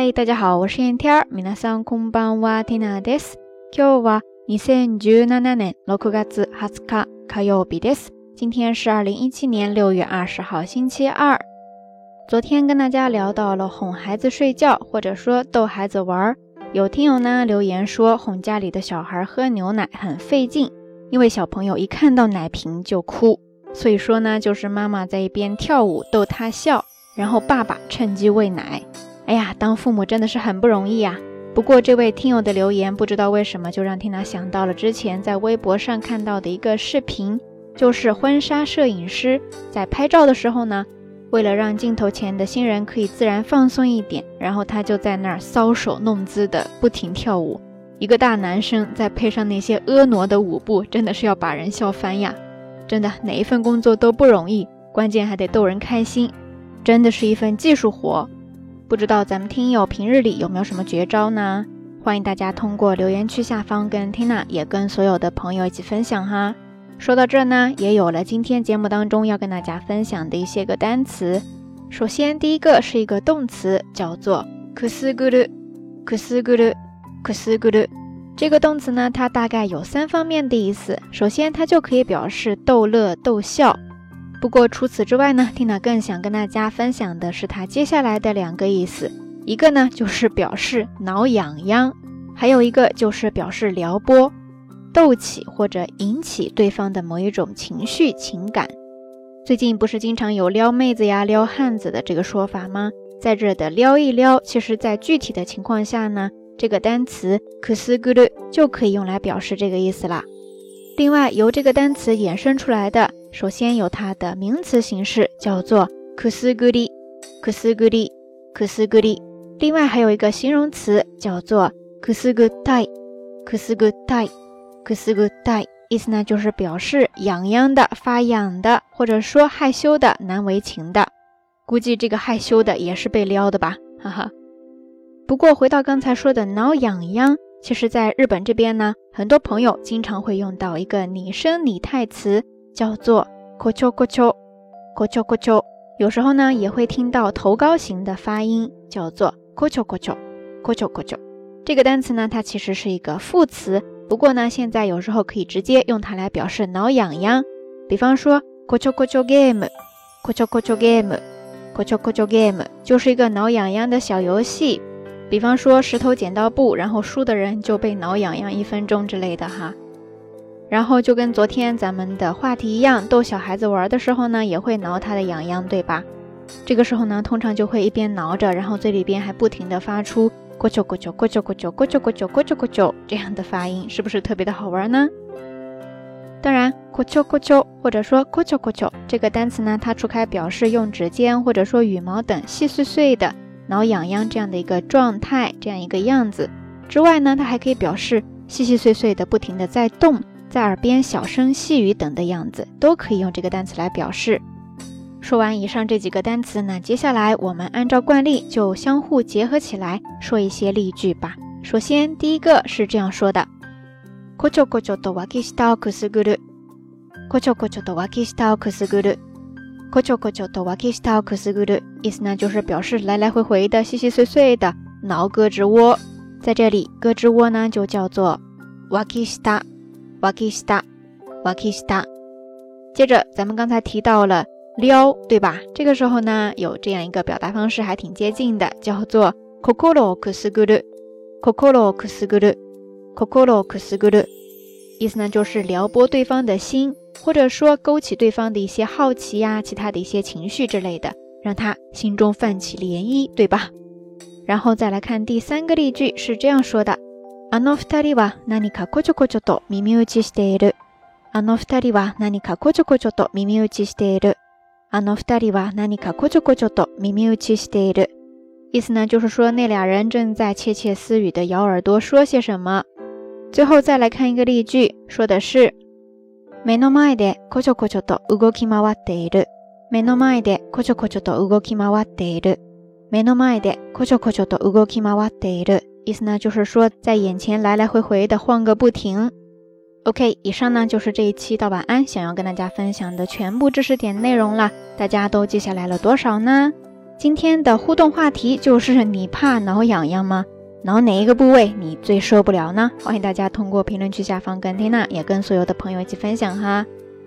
は大家好，我是燕天テア。皆さんこんばんは、ティナです。今日は2017年6月20日、火曜日です。今天是2017年6月20号，星期二。昨天跟大家聊到了哄孩子睡觉，或者说逗孩子玩儿。有听友呢留言说，哄家里的小孩喝牛奶很费劲，因为小朋友一看到奶瓶就哭。所以说呢，就是妈妈在一边跳舞逗他笑，然后爸爸趁机喂奶。哎呀，当父母真的是很不容易啊！不过这位听友的留言，不知道为什么就让缇娜想到了之前在微博上看到的一个视频，就是婚纱摄影师在拍照的时候呢，为了让镜头前的新人可以自然放松一点，然后他就在那儿搔首弄姿的不停跳舞，一个大男生再配上那些婀娜的舞步，真的是要把人笑翻呀！真的，哪一份工作都不容易，关键还得逗人开心，真的是一份技术活。不知道咱们听友平日里有没有什么绝招呢？欢迎大家通过留言区下方跟 Tina 也跟所有的朋友一起分享哈。说到这呢，也有了今天节目当中要跟大家分享的一些个单词。首先第一个是一个动词，叫做“库斯咕噜”，库斯咕噜，库斯咕噜。这个动词呢，它大概有三方面的意思。首先，它就可以表示逗乐、逗笑。不过除此之外呢，蒂娜更想跟大家分享的是它接下来的两个意思，一个呢就是表示挠痒痒，还有一个就是表示撩拨、逗起或者引起对方的某一种情绪情感。最近不是经常有撩妹子呀、撩汉子的这个说法吗？在这的撩一撩，其实在具体的情况下呢，这个单词 kusgul 就可以用来表示这个意思啦。另外，由这个单词衍生出来的。首先有它的名词形式，叫做 kusuguri，kusuguri，kusuguri。另外还有一个形容词叫做 kusugai，kusugai，kusugai，意思呢就是表示痒痒的、发痒的，或者说害羞的、难为情的。估计这个害羞的也是被撩的吧，哈哈。不过回到刚才说的挠痒痒，其实在日本这边呢，很多朋友经常会用到一个拟声拟态词。叫做“咕啾咕啾，咕啾咕啾”。有时候呢，也会听到头高型的发音，叫做“咕啾咕啾，咕啾咕啾”。这个单词呢，它其实是一个副词，不过呢，现在有时候可以直接用它来表示挠痒痒。比方说，“咕啾咕啾 game，咕啾咕啾 game，咕啾咕啾 game” 就是一个挠痒痒的小游戏。比方说石头剪刀布，然后输的人就被挠痒痒一分钟之类的哈。然后就跟昨天咱们的话题一样，逗小孩子玩的时候呢，也会挠他的痒痒，对吧？这个时候呢，通常就会一边挠着，然后嘴里边还不停的发出“咕啾咕啾咕啾咕啾咕啾咕啾咕啾”这样的发音，是不是特别的好玩呢？当然，“咕啾咕啾”或者说“咕啾咕啾”这个单词呢，它除开表示用指尖或者说羽毛等细碎碎的挠痒痒这样的一个状态、这样一个样子之外呢，它还可以表示细细碎碎的不停的在动。在耳边小声细语等的样子，都可以用这个单词来表示。说完以上这几个单词呢，接下来我们按照惯例就相互结合起来说一些例句吧。首先，第一个是这样说的：，咕啾咕啾的挖起石头，咕斯咕噜；咕啾咕啾的挖起石头，咕斯咕噜；咕啾咕啾的挖起石头，咕斯咕噜。意思呢，就是表示来来回回的，细细碎碎的挠胳肢窝。在这里，胳肢窝呢就叫做挖起石瓦キ西タ、瓦キ西タ。接着，咱们刚才提到了撩，对吧？这个时候呢，有这样一个表达方式，还挺接近的，叫做 kokoro coco コ o くすぐる、コ o ロ o す o る、ココロくす l u 意思呢，就是撩拨对方的心，或者说勾起对方的一些好奇呀，其他的一些情绪之类的，让他心中泛起涟漪，对吧？然后再来看第三个例句，是这样说的。あの二人は何かこちょこちょと耳打ちしている。あの二人は何かこちょこちょと耳打ちしている。あの二人は何かこちょこちょと耳打ちしている。意思呢，就是说那俩人正在窃窃私语的咬耳朵说些什么。最后再来看一个例句，说的是目の前でこちょこちょと動き回っている。目の前でこちょこちょと動き回っている。目の前でこちょこちょと動き回っている。意思呢，就是说在眼前来来回回的晃个不停。OK，以上呢就是这一期道晚安想要跟大家分享的全部知识点内容了。大家都记下来了多少呢？今天的互动话题就是：你怕挠痒痒吗？挠哪一个部位你最受不了呢？欢迎大家通过评论区下方跟缇娜也跟所有的朋友一起分享哈。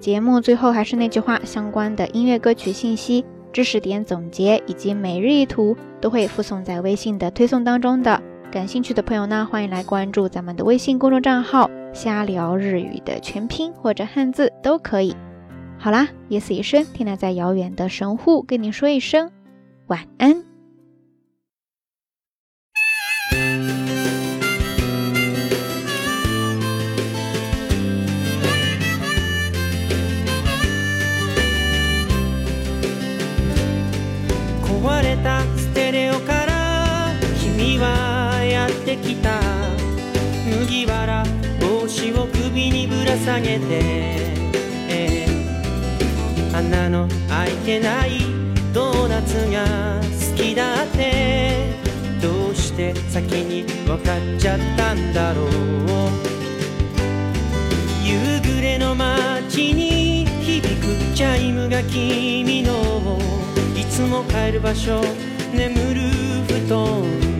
节目最后还是那句话，相关的音乐歌曲信息、知识点总结以及每日一图都会附送在微信的推送当中的。感兴趣的朋友呢，欢迎来关注咱们的微信公众账号“瞎聊日语”的全拼或者汉字都可以。好啦，夜色已深，天亮在遥远的神户，跟你说一声晚安。てきた麦わら帽子を首にぶら下げて、えー、穴の開いてないドーナツが好きだってどうして先に分かっちゃったんだろう夕暮れの街に響くチャイムが君のいつも帰る場所眠る布団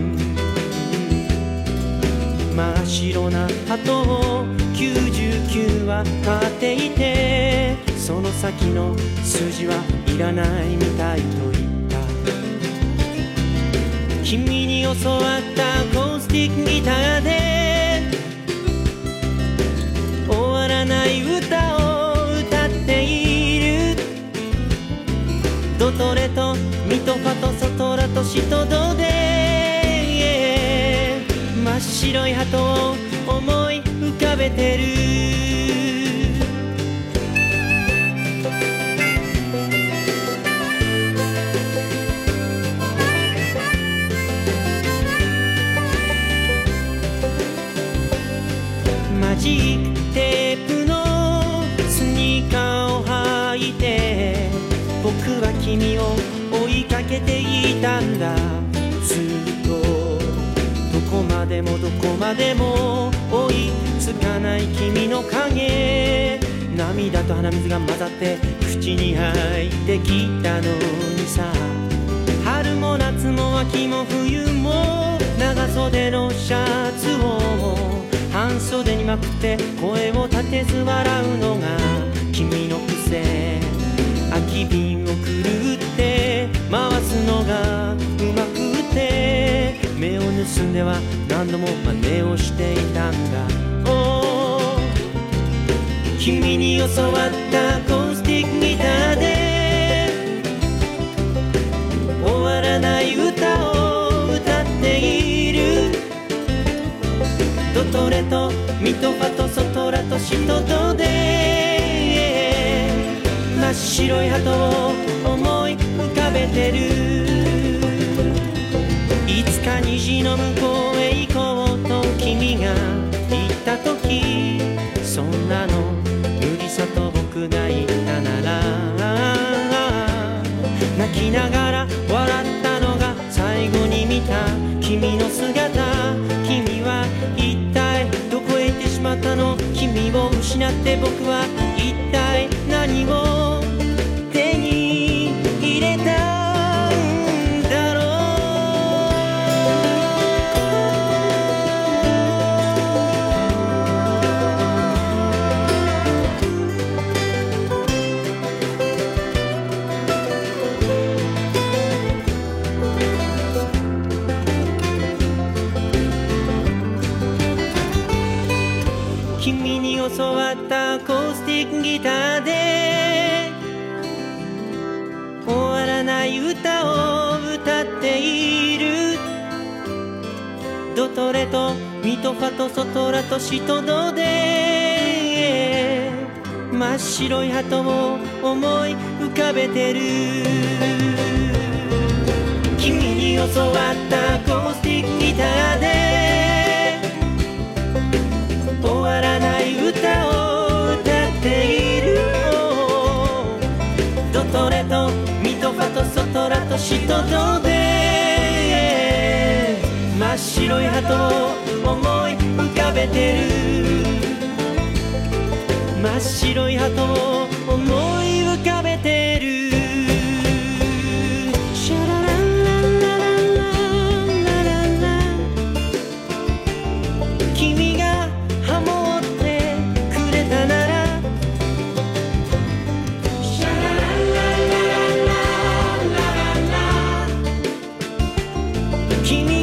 真っ白な鳩を99は飼っていてその先の数字はいらないみたいと言った君に教わったアコースティックギターで終わらない歌を歌っているドトレとミトファとソトラとシトドで白い鳩を思い浮かべてる」「マジックテープのスニーカーをはいて」「僕は君を追いかけていたんだ」でもどこまでも追いつかない君の影涙と鼻水が混ざって口に入ってきたのにさ春も夏も秋も冬も長袖のシャツを半袖にまくって声を立てず笑うのが君の癖空き瓶をくるって回すのがうまくて盗んでは何度も真似をしていたんだ、君に教わったコースティックギターで終わらない歌を歌っているドトレとミトファとソトラとシトトで真っ白い鳩を思い浮かべてるか虹の向こうへ行こうと君が言った時そんなの無理さと僕が言ったなら泣きながら笑ったのが最後に見た君の姿君は一体どこへ行ってしまったの君を失って僕は一体何をない歌を歌っているドトレとミトファとソトラとシトドで真っ白い鳩を思い浮かべてる君に教わった「まとどで真っ白い鳩を思い浮かべてる真っ白い鳩を思い君